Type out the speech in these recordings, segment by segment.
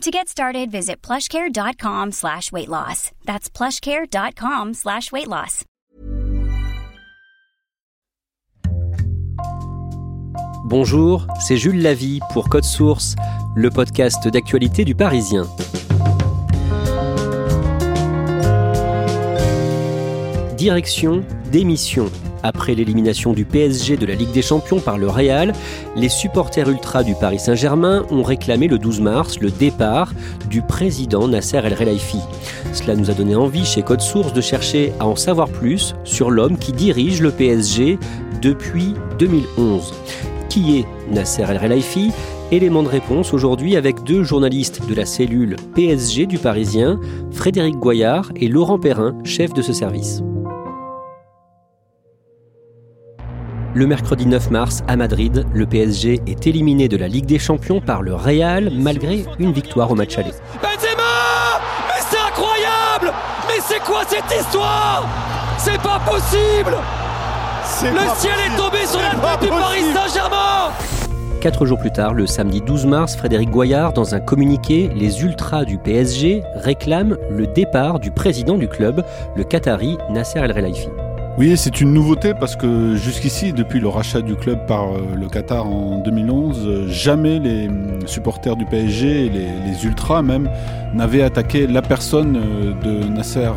To get started, visit plushcare.com slash weight loss. That's plushcare.com slash weight loss. Bonjour, c'est Jules Lavie pour Code Source, le podcast d'actualité du Parisien. Direction, démission. Après l'élimination du PSG de la Ligue des Champions par le Real, les supporters ultras du Paris Saint-Germain ont réclamé le 12 mars le départ du président Nasser El Khelaifi. Cela nous a donné envie chez Code Source de chercher à en savoir plus sur l'homme qui dirige le PSG depuis 2011. Qui est Nasser El Khelaifi? Élément de réponse aujourd'hui avec deux journalistes de la cellule PSG du Parisien, Frédéric Goyard et Laurent Perrin, chef de ce service. Le mercredi 9 mars, à Madrid, le PSG est éliminé de la Ligue des Champions par le Real malgré une victoire au match aller. Benzema! Mais c'est incroyable! Mais c'est quoi cette histoire! C'est pas possible! Le ciel est tombé sur la tête du Paris Saint-Germain! Quatre jours plus tard, le samedi 12 mars, Frédéric Goyard, dans un communiqué, les ultras du PSG réclament le départ du président du club, le Qatari Nasser El Khelaifi. Oui, c'est une nouveauté parce que jusqu'ici, depuis le rachat du club par euh, le Qatar en 2011, euh, jamais les hum, supporters du PSG les, ultras même n'avaient attaqué la personne euh, de Nasser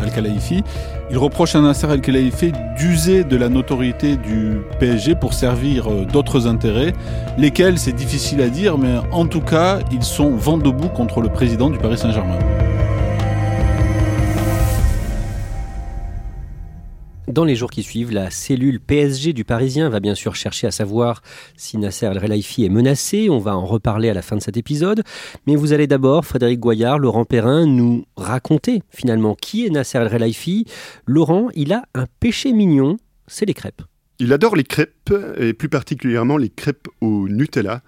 Al-Khelaifi. Ils reprochent à Nasser Al-Khelaifi d'user de la notoriété du PSG pour servir d'autres intérêts, lesquels c'est difficile à dire, mais en tout cas, ils sont vent debout contre le président du Paris Saint-Germain. Dans les jours qui suivent, la cellule PSG du Parisien va bien sûr chercher à savoir si Nasser El Relaifi est menacé. On va en reparler à la fin de cet épisode. Mais vous allez d'abord, Frédéric Goyard, Laurent Perrin, nous raconter finalement qui est Nasser El Relaifi. Laurent, il a un péché mignon, c'est les crêpes. Il adore les crêpes, et plus particulièrement les crêpes au Nutella.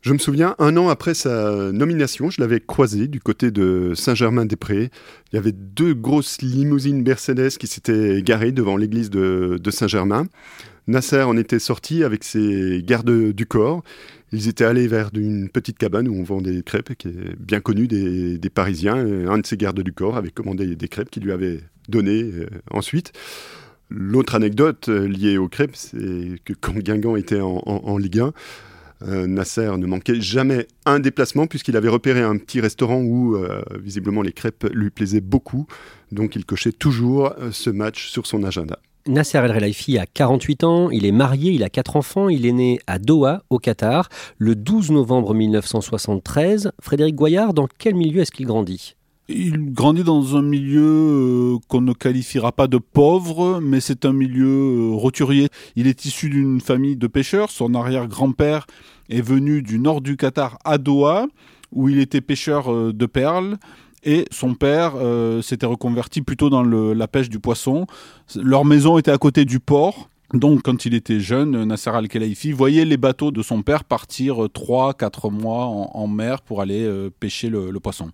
Je me souviens, un an après sa nomination, je l'avais croisé du côté de Saint-Germain-des-Prés. Il y avait deux grosses limousines Mercedes qui s'étaient garées devant l'église de, Saint-Germain. Nasser en était sorti avec ses gardes du corps. Ils étaient allés vers une petite cabane où on vend des crêpes, qui est bien connue des, Parisiens. un de ses gardes du corps avait commandé des crêpes qu'il lui avait données euh, ensuite. L'autre anecdote euh, liée aux crêpes, c'est que quand Guingamp était en, en Ligue 1, euh, Nasser ne manquait jamais un déplacement puisqu'il avait repéré un petit restaurant où euh, visiblement les crêpes lui plaisaient beaucoup. Donc il cochait toujours euh, ce match sur son agenda. Nasser El Relaifi a 48 ans, il est marié, il a quatre enfants, il est né à Doha, au Qatar, le 12 novembre 1973. Frédéric Goyard, dans quel milieu est-ce qu'il grandit? Il grandit dans un milieu euh, qu'on ne qualifiera pas de pauvre, mais c'est un milieu euh, roturier. Il est issu d'une famille de pêcheurs. Son arrière-grand-père est venu du nord du Qatar à Doha, où il était pêcheur euh, de perles. Et son père s'était reconverti plutôt dans la pêche du poisson. Leur maison était à côté du port. Donc, quand il était jeune, Nasser Al-Khelaifi voyait les bateaux de son père partir 3-4 mois en, mer pour aller euh, pêcher le, poisson.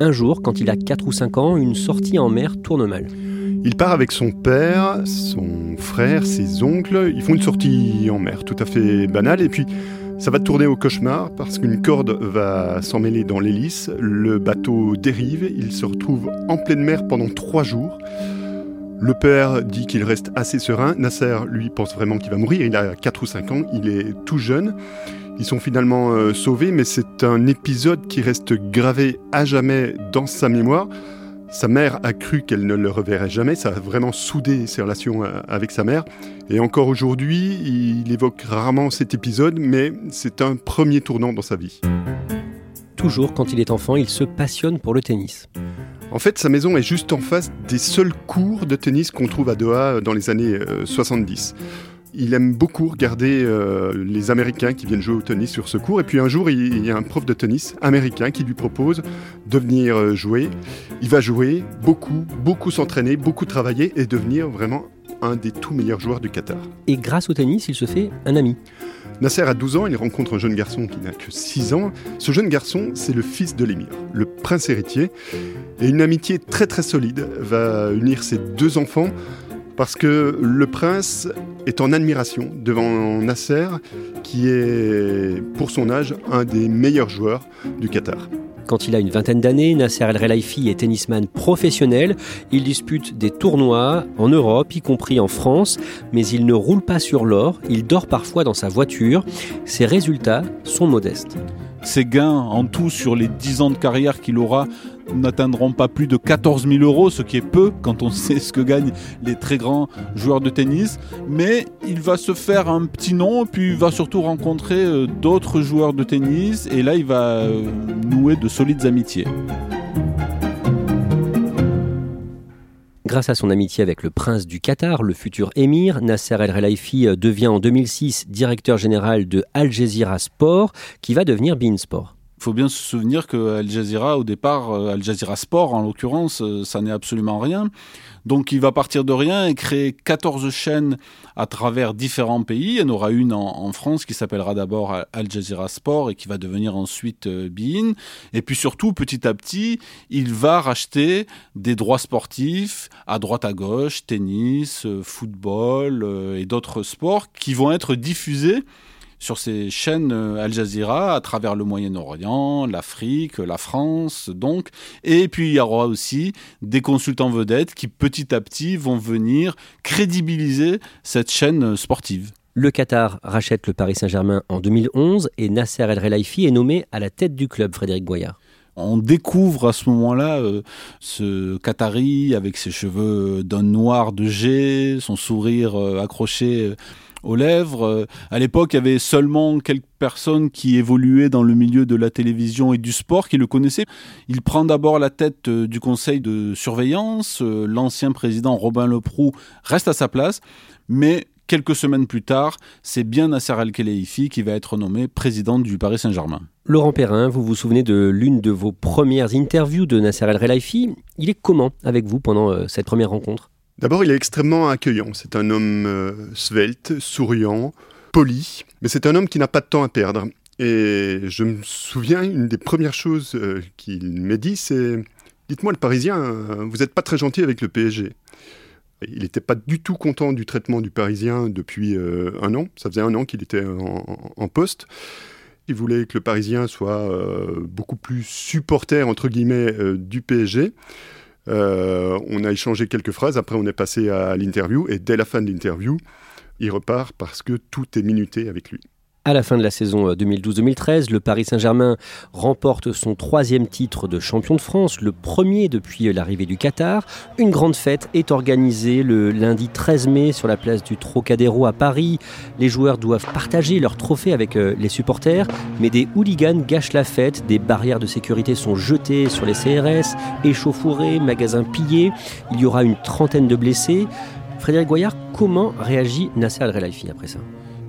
Un jour, quand il a 4 ou 5 ans, une sortie en mer tourne mal. Il part avec son père, son frère, ses oncles. Ils font une sortie en mer tout à fait banale. Et puis, ça va tourner au cauchemar parce qu'une corde va s'emmêler dans l'hélice. Le bateau dérive. Il se retrouve en pleine mer pendant 3 jours. Le père dit qu'il reste assez serein. Nasser, lui, pense vraiment qu'il va mourir. Il a 4 ou 5 ans, il est tout jeune. Ils sont finalement euh, sauvés, mais c'est un épisode qui reste gravé à jamais dans sa mémoire. Sa mère a cru qu'elle ne le reverrait jamais, ça a vraiment soudé ses relations euh, avec sa mère. Et encore aujourd'hui, il évoque rarement cet épisode, mais c'est un premier tournant dans sa vie. Toujours quand il est enfant, il se passionne pour le tennis. En fait, sa maison est juste en face des seuls cours de tennis qu'on trouve à Doha dans les années 70. Euh, il aime beaucoup regarder euh, les Américains qui viennent jouer au tennis sur ce cours. Et puis un jour, il y a un prof de tennis américain qui lui propose de venir euh, jouer. Il va jouer beaucoup, beaucoup s'entraîner, beaucoup travailler et devenir vraiment un des tout meilleurs joueurs du Qatar. Et grâce au tennis, il se fait un ami. Nasser a 12 ans, il rencontre un jeune garçon qui n'a que 6 ans. Ce jeune garçon, c'est le fils de l'émir, le prince héritier. Et une amitié très très solide va unir ces deux enfants parce que le prince est en admiration devant Nasser, qui est, pour son âge, un des meilleurs joueurs du Qatar. Quand il a une vingtaine d'années, Nasser El Relaifi est tennisman professionnel. Il dispute des tournois en Europe, y compris en France, mais il ne roule pas sur l'or, il dort parfois dans sa voiture. Ses résultats sont modestes. Ses gains en tout sur les 10 ans de carrière qu'il aura n'atteindront pas plus de 14 000 euros, ce qui est peu quand on sait ce que gagnent les très grands joueurs de tennis. Mais il va se faire un petit nom, puis il va surtout rencontrer euh, d'autres joueurs de tennis, et là il va euh, nouer de solides amitiés. Grâce à son amitié avec le prince du Qatar, le futur émir, Nasser El Relaifi euh, devient en 2006 directeur général de Al Jazeera Sport, qui va devenir Bein Sport. Il faut bien se souvenir que Al Jazeera, au départ, euh, Al Jazeera Sport en l'occurrence, euh, ça n'est absolument rien. Donc il va partir de rien et créer 14 chaînes à travers différents pays. Il y en aura une en, France qui s'appellera d'abord Al Jazeera Sport et qui va devenir ensuite euh. Et puis surtout, petit à petit, il va racheter des droits sportifs à droite à gauche, tennis, football et d'autres sports qui vont être diffusés sur ces chaînes euh, Al Jazeera à travers le Moyen-Orient, l'Afrique, la France, donc. Et puis il y aura aussi des consultants vedettes qui petit à petit vont venir crédibiliser cette chaîne sportive. Le Qatar rachète le Paris Saint-Germain en 2011 et Nasser El Relaifi est nommé à la tête du club, Frédéric Goyard. On découvre à ce moment-là euh, ce Qatari avec ses cheveux d'un noir de jet, son sourire euh, accroché aux lèvres. Euh, à l'époque, il y avait seulement quelques personnes qui évoluaient dans le milieu de la télévision et du sport qui le connaissaient. Il prend d'abord la tête euh, du conseil de surveillance. Euh, l'ancien président Robin Leproux reste à sa place, mais quelques semaines plus tard, c'est bien Nasser Al-Khelaifi qui va être nommé président du Paris Saint-Germain. Laurent Perrin, vous vous souvenez de l'une de vos premières interviews de Nasser Al-Khelaifi? Il est comment avec vous pendant cette première rencontre? D'abord, il est extrêmement accueillant. C'est un homme euh, svelte, souriant, poli, mais c'est un homme qui n'a pas de temps à perdre. Et je me souviens, une des premières choses euh, qu'il m'a dit, c'est Dites-moi, le Parisien, euh, vous n'êtes pas très gentil avec le PSG. Il n'était pas du tout content du traitement du Parisien depuis un an. Ça faisait un an qu'il était en, poste. Il voulait que le Parisien soit beaucoup plus supporter, entre guillemets, du PSG. Euh, on a échangé quelques phrases, après on est passé à l'interview, et dès la fin de l'interview, il repart parce que tout est minuté avec lui. À la fin de la saison 2012-2013, euh, le Paris Saint-Germain remporte son troisième titre de champion de France, le premier depuis l'arrivée du Qatar. Une grande fête est organisée le lundi 13 mai sur la place du Trocadéro à Paris. Les joueurs doivent partager leur trophée avec euh, les supporters, mais des hooligans gâchent la fête. Des barrières de sécurité sont jetées sur les CRS, échauffourées, magasins pillés. Il y aura une trentaine de blessés. Frédéric Goyard, comment réagit Nasser Al-Relaifi après ça?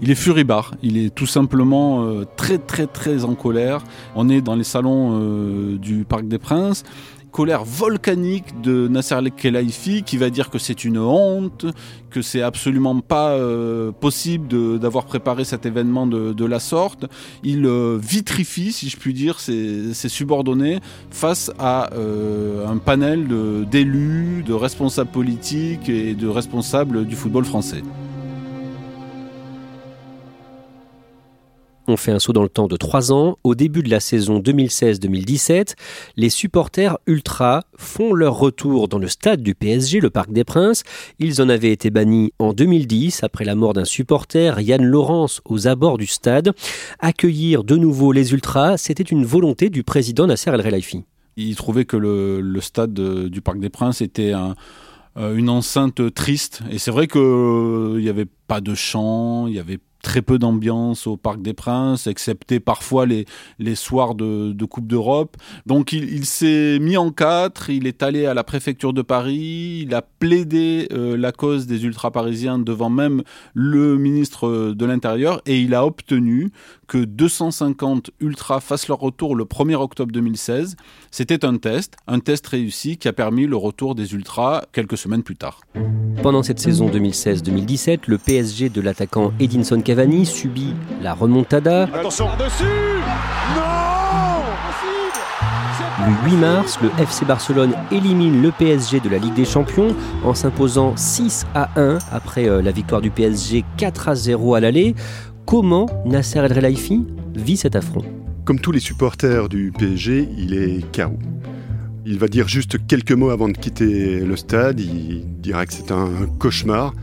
Il est furibard, il est tout simplement euh, très très très en colère. On est dans les salons euh, du Parc des Princes colère volcanique de Nasser Al-Khelaifi qui va dire que c'est une honte, que c'est absolument pas euh, possible d'avoir préparé cet événement de, la sorte. Il vitrifie, si je puis dire, ses, subordonnés face à un panel d'élus, de responsables politiques et de responsables du football français. On fait un saut dans le temps de trois ans. Au début de la saison 2016-2017, les supporters ultra font leur retour dans le stade du PSG, le Parc des Princes. Ils en avaient été bannis en 2010 après la mort d'un supporter, Yann Laurence, aux abords du stade. Accueillir de nouveau les ultras, c'était une volonté du président Nasser El Relaifi. Il trouvait que le, stade du Parc des Princes était une enceinte triste. Et c'est vrai qu'il n'y avait pas de chant, il y avait très peu d'ambiance au Parc des Princes, excepté parfois les, les soirs de, de Coupe d'Europe. Donc il, s'est mis en quatre, il est allé à la préfecture de Paris, il a plaidé euh, la cause des ultra-parisiens devant même le ministre de l'Intérieur et il a obtenu que 250 ultras fassent leur retour le 1er octobre 2016. C'était un test, un test réussi qui a permis le retour des ultras quelques semaines plus tard. Pendant cette saison 2016-2017, le PSG de l'attaquant Edinson Cavani subit la remontada. Attention dessus Non le 8 mars, le FC Barcelone élimine le PSG de la Ligue des Champions en s'imposant 6 à 1 après euh, la victoire du PSG 4 à 0 à l'aller. Comment Nasser El Relaifi vit cet affront? Comme tous les supporters du PSG, il est KO. Il va dire juste quelques mots avant de quitter le stade. Il dira que c'est un cauchemar,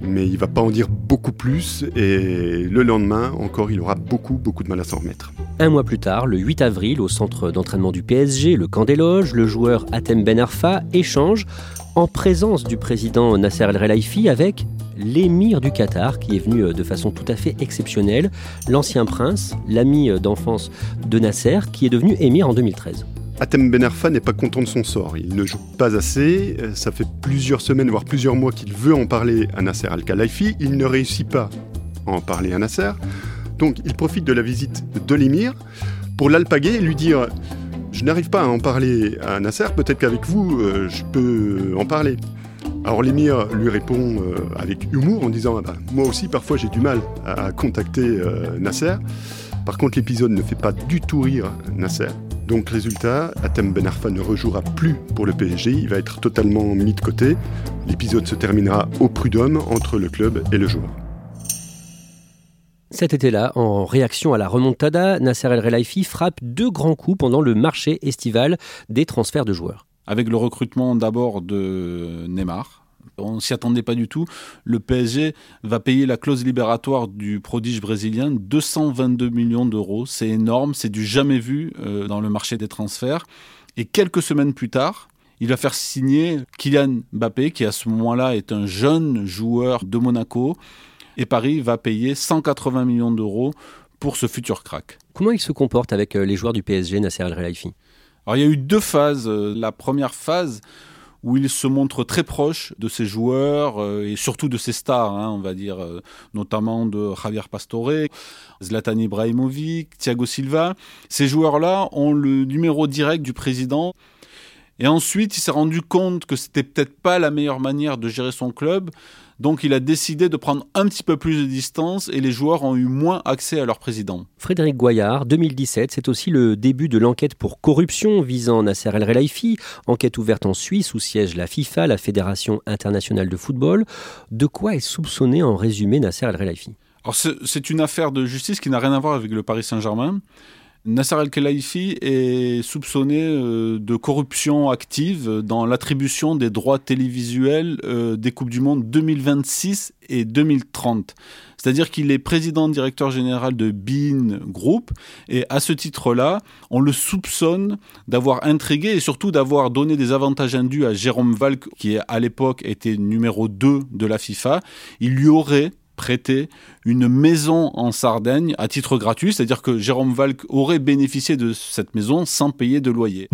mais il va pas en dire beaucoup plus. Et le lendemain, encore, il aura beaucoup, beaucoup de mal à s'en remettre. Un mois plus tard, le 8 avril, au centre d'entraînement du PSG, le camp des loges, le joueur Atem Ben Arfa échange en présence du président Nasser El Relaifi avec l'émir du Qatar, qui est venu euh, de façon tout à fait exceptionnelle, l'ancien prince, l'ami euh, d'enfance de Nasser, qui est devenu émir en 2013. Atem Ben Arfa n'est pas content de son sort. Il ne joue pas assez. Euh, ça fait plusieurs semaines, voire plusieurs mois qu'il veut en parler à Nasser Al-Khelaifi. Il ne réussit pas à en parler à Nasser. Donc il profite de la visite de l'émir pour l'alpaguer et lui dire Je n'arrive pas à en parler à Nasser, peut-être qu'avec vous, je peux en parler. Alors l'émir lui répond euh, avec humour en disant ah bah, Moi aussi, parfois, j'ai du mal à, contacter euh, Nasser. Par contre, l'épisode ne fait pas du tout rire Nasser. Donc, résultat, Atem Ben Arfa ne rejouera plus pour le PSG. Il va être totalement mis de côté. L'épisode se terminera au prud'homme entre le club et le joueur. Cet été-là, en réaction à la remontada, Nasser El Relaifi frappe deux grands coups pendant le marché estival des transferts de joueurs avec le recrutement d'abord de Neymar. On ne s'y attendait pas du tout. Le PSG va payer la clause libératoire du prodige brésilien, 222 millions d'euros. C'est énorme, c'est du jamais vu euh, dans le marché des transferts. Et quelques semaines plus tard, il va faire signer Kylian Mbappé, qui à ce moment-là est un jeune joueur de Monaco. Et Paris va payer 180 millions d'euros pour ce futur crack. Comment il se comporte avec euh, les joueurs du PSG, Nasser El Khelaifi alors il y a eu deux phases. Euh, la première phase où il se montre très proche de ses joueurs euh, et surtout de ses stars, hein, on va dire, euh, notamment de Javier Pastore, Zlatan Ibrahimovic, Thiago Silva. Ces joueurs-là ont le numéro direct du président. Et ensuite, il s'est rendu compte que c'était peut-être pas la meilleure manière de gérer son club. Donc il a décidé de prendre un petit peu plus de distance et les joueurs ont eu moins accès à leur président. Frédéric Goyard, 2017, c'est aussi le début de l'enquête pour corruption visant Nasser El Relaifi, enquête ouverte en Suisse où siège la FIFA, la Fédération internationale de football. De quoi est soupçonné en résumé Nasser El Relaifi? C'est une affaire de justice qui n'a rien à voir avec le Paris Saint-Germain. Nasser Al-Khelaifi est soupçonné euh, de corruption active dans l'attribution des droits télévisuels euh, des Coupes du Monde 2026 et 2030. C'est-à-dire qu'il est président directeur général de Bean Group et à ce titre-là, on le soupçonne d'avoir intrigué et surtout d'avoir donné des avantages indus à Jérôme Valk qui à l'époque était numéro 2 de la FIFA. Il lui aurait prêter une maison en Sardaigne à titre gratuit, c'est-à-dire que Jérôme Valk aurait bénéficié de cette maison sans payer de loyer.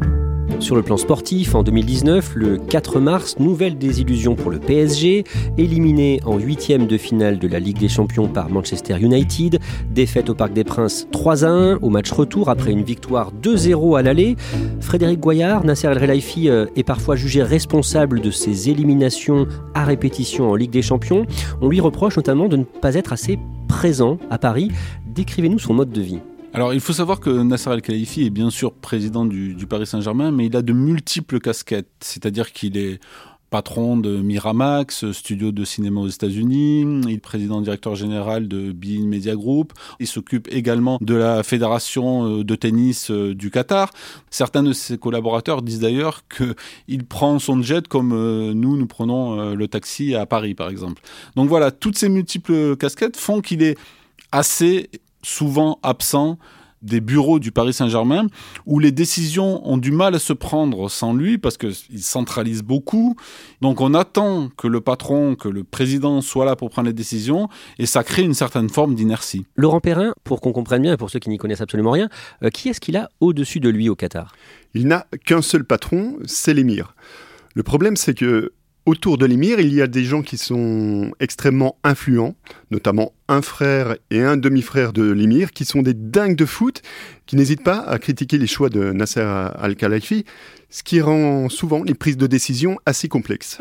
Sur le plan sportif, en 2019, le 4 mars, nouvelle désillusion pour le PSG, éliminé en huitième de finale de la Ligue des Champions par Manchester United, défaite au Parc des Princes 3 à 1 au match retour après une victoire 2-0 à l'aller. Frédéric Goyard, Nasser El Relaifi euh, est parfois jugé responsable de ces éliminations à répétition en Ligue des Champions. On lui reproche notamment de ne pas être assez présent à Paris. Décrivez-nous son mode de vie. Alors, il faut savoir que Nasser Al-Khelaifi est bien sûr président du, Paris Saint-Germain, mais il a de multiples casquettes. C'est-à-dire qu'il est patron de Miramax, studio de cinéma aux États-Unis. Il est président directeur général de Bein Media Group. Il s'occupe également de la fédération euh, de tennis euh, du Qatar. Certains de ses collaborateurs disent d'ailleurs qu'il prend son jet comme euh, nous, nous prenons le taxi à Paris, par exemple. Donc voilà, toutes ces multiples casquettes font qu'il est assez souvent absent des bureaux du Paris Saint-Germain où les décisions ont du mal à se prendre sans lui parce qu'il centralise beaucoup. Donc on attend que le patron, que le président soit là pour prendre les décisions et ça crée une certaine forme d'inertie. Laurent Perrin, pour qu'on comprenne bien et pour ceux qui n'y connaissent absolument rien, euh, qui est-ce qu'il a au-dessus de lui au Qatar? Il n'a qu'un seul patron, c'est l'émir. Le problème c'est que Autour de l'émir, il y a des gens qui sont extrêmement influents, notamment un frère et un demi-frère de l'émir, qui sont des dingues de foot, qui n'hésitent pas à critiquer les choix de Nasser Al-Khelaifi, ce qui rend souvent les prises de décision assez complexes.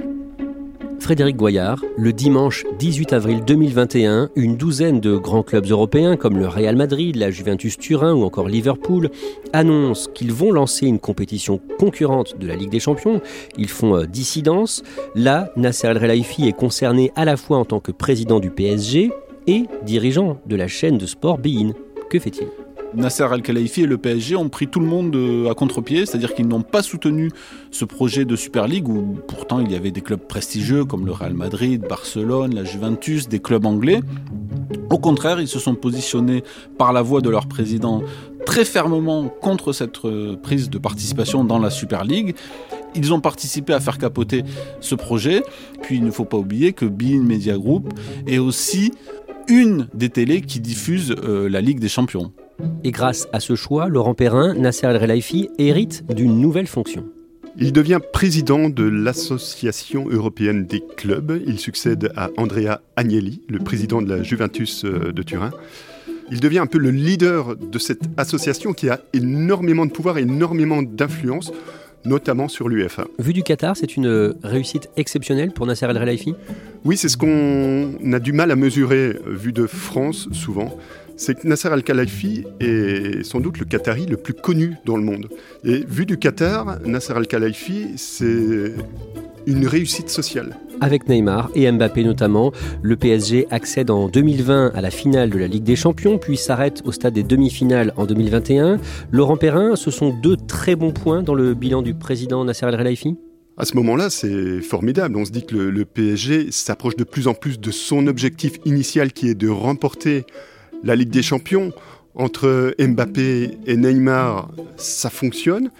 Frédéric Goyard, le dimanche 18 avril 2021, une douzaine de grands clubs européens comme le Real Madrid, la Juventus Turin ou encore Liverpool annoncent qu'ils vont lancer une compétition concurrente de la Ligue des Champions. Ils font euh, dissidence. Là, Nasser El Khelaifi est concerné à la fois en tant que président du PSG et dirigeant de la chaîne de sport Bein. Que fait-il? Nasser Al-Khelaifi et le PSG ont pris tout le monde euh, à contre-pied, c'est-à-dire qu'ils n'ont pas soutenu ce projet de Super League où pourtant il y avait des clubs prestigieux comme le Real Madrid, Barcelone, la Juventus, des clubs anglais. Au contraire, ils se sont positionnés par la voix de leur président très fermement contre cette euh, prise de participation dans la Super League. Ils ont participé à faire capoter ce projet. Puis il ne faut pas oublier que Bein Media Group est aussi une des télés qui diffuse euh, la Ligue des Champions. Et grâce à ce choix, Laurent Perrin, Nasser El-Relaifi hérite d'une nouvelle fonction. Il devient président de l'Association européenne des clubs. Il succède à Andrea Agnelli, le président de la Juventus euh, de Turin. Il devient un peu le leader de cette association qui a énormément de pouvoir, énormément d'influence, notamment sur l'UEFA. Vu du Qatar, c'est une réussite exceptionnelle pour Nasser El Relaifi Oui, c'est ce qu'on a du mal à mesurer vu de France souvent c'est que Nasser Al-Khelaifi est sans doute le Qatari le plus connu dans le monde. Et vu du Qatar, Nasser Al-Khelaifi, c'est une réussite sociale. Avec Neymar et Mbappé notamment, le PSG accède en 2020 à la finale de la Ligue des Champions, puis s'arrête au stade des demi-finales en 2021. Laurent Perrin, ce sont deux très bons points dans le bilan du président Nasser Al-Khelaifi à ce moment-là, c'est formidable. On se dit que le, le PSG s'approche de plus en plus de son objectif initial qui est de remporter la Ligue des Champions, entre Mbappé et Neymar, ça fonctionne.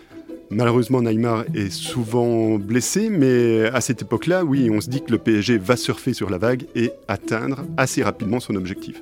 Malheureusement, Neymar est souvent blessé, mais à cette époque-là, oui, on se dit que le PSG va surfer sur la vague et atteindre assez rapidement son objectif.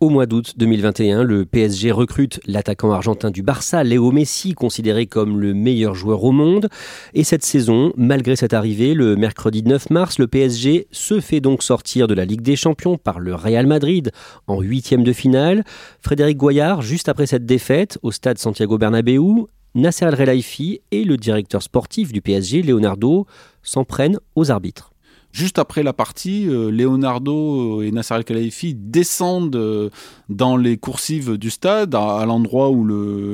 Au mois d'août 2021, le PSG recrute l'attaquant argentin du Barça, Léo Messi, considéré comme le meilleur joueur au monde. Et cette saison, malgré cette arrivée, le mercredi 9 mars, le PSG se fait donc sortir de la Ligue des Champions par le Real Madrid en huitième de finale. Frédéric Goyard, juste après cette défaite au stade Santiago Bernabéu, Nasser El Relaifi et le directeur sportif du PSG, Leonardo, s'en prennent aux arbitres. Juste après la partie, euh, Leonardo et Nasser Al-Khelaifi descendent euh, dans les coursives du stade, à, l'endroit où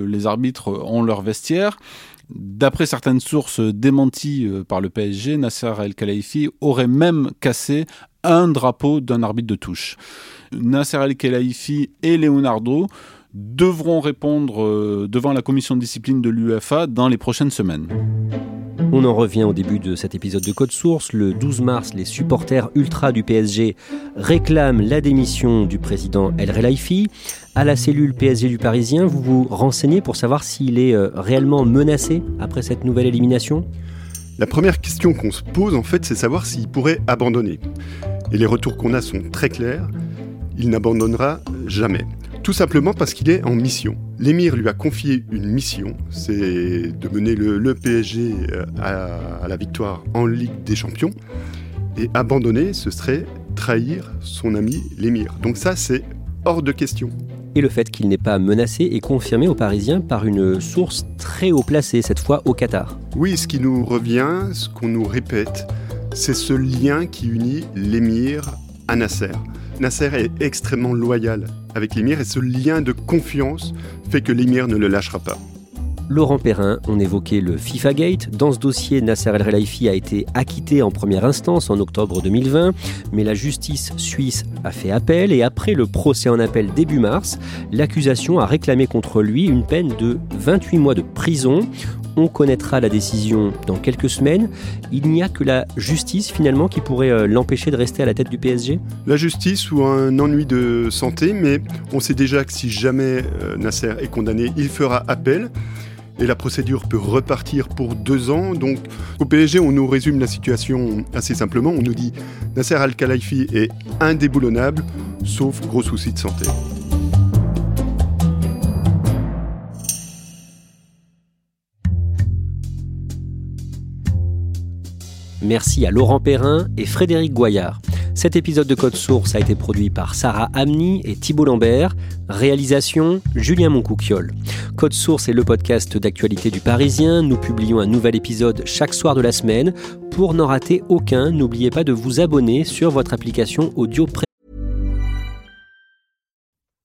les arbitres ont leur vestiaire. D'après certaines sources démenties euh, par le PSG, Nasser El-Khelaifi aurait même cassé un drapeau d'un arbitre de touche. Nasser El-Khelaifi et Leonardo devront répondre devant la commission de discipline de l'UEFA dans les prochaines semaines. On en revient au début de cet épisode de Code Source. Le 12 mars, les supporters ultra du PSG réclament la démission du président El Relaifi. À la cellule PSG du Parisien, vous vous renseignez pour savoir s'il est euh, réellement menacé après cette nouvelle élimination? La première question qu'on se pose, en fait, c'est savoir s'il pourrait abandonner. Et les retours qu'on a sont très clairs. Il n'abandonnera jamais. Tout simplement parce qu'il est en mission. L'émir lui a confié une mission, c'est de mener le, PSG euh, à, la victoire en Ligue des Champions. Et abandonner, ce serait trahir son ami l'émir. Donc ça, c'est hors de question. Et le fait qu'il n'est pas menacé est confirmé aux Parisiens par une source très haut placée, cette fois au Qatar. Oui, ce qui nous revient, ce qu'on nous répète, c'est ce lien qui unit l'émir à Nasser. Nasser est extrêmement loyal avec l'émir et ce lien de confiance fait que l'émir ne le lâchera pas. Laurent Perrin, on évoquait le FIFA Gate. Dans ce dossier, Nasser El Relaifi a été acquitté en première instance en octobre 2020, mais la justice suisse a fait appel et après le procès en appel début mars, l'accusation a réclamé contre lui une peine de 28 mois de prison On connaîtra la décision dans quelques semaines. Il n'y a que la justice finalement qui pourrait euh, l'empêcher de rester à la tête du PSG La justice ou un ennui de santé, mais on sait déjà que si jamais euh, Nasser est condamné, il fera appel et la procédure peut repartir pour deux ans. Donc au PSG, on nous résume la situation assez simplement. On nous dit Nasser Al-Khelaifi est indéboulonnable, sauf gros soucis de santé. Merci à Laurent Perrin et Frédéric Goyard. Cet épisode de Code Source a été produit par Sarah Amni et Thibault Lambert. Réalisation Julien Moncouquiole. Code Source est le podcast d'actualité du Parisien. Nous publions un nouvel épisode chaque soir de la semaine. Pour n'en rater aucun, n'oubliez pas de vous abonner sur votre application audio pré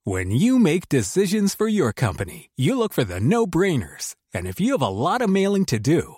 When you make decisions for your company, you look for the no-brainers. And if you have a lot mailing to do,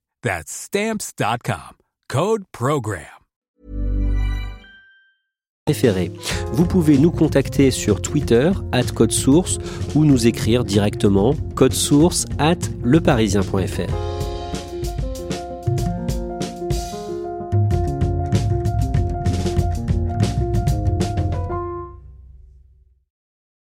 That's stamps.com. Code program. Vous pouvez nous contacter sur Twitter, at code source, ou nous écrire directement code source at leparisien.fr.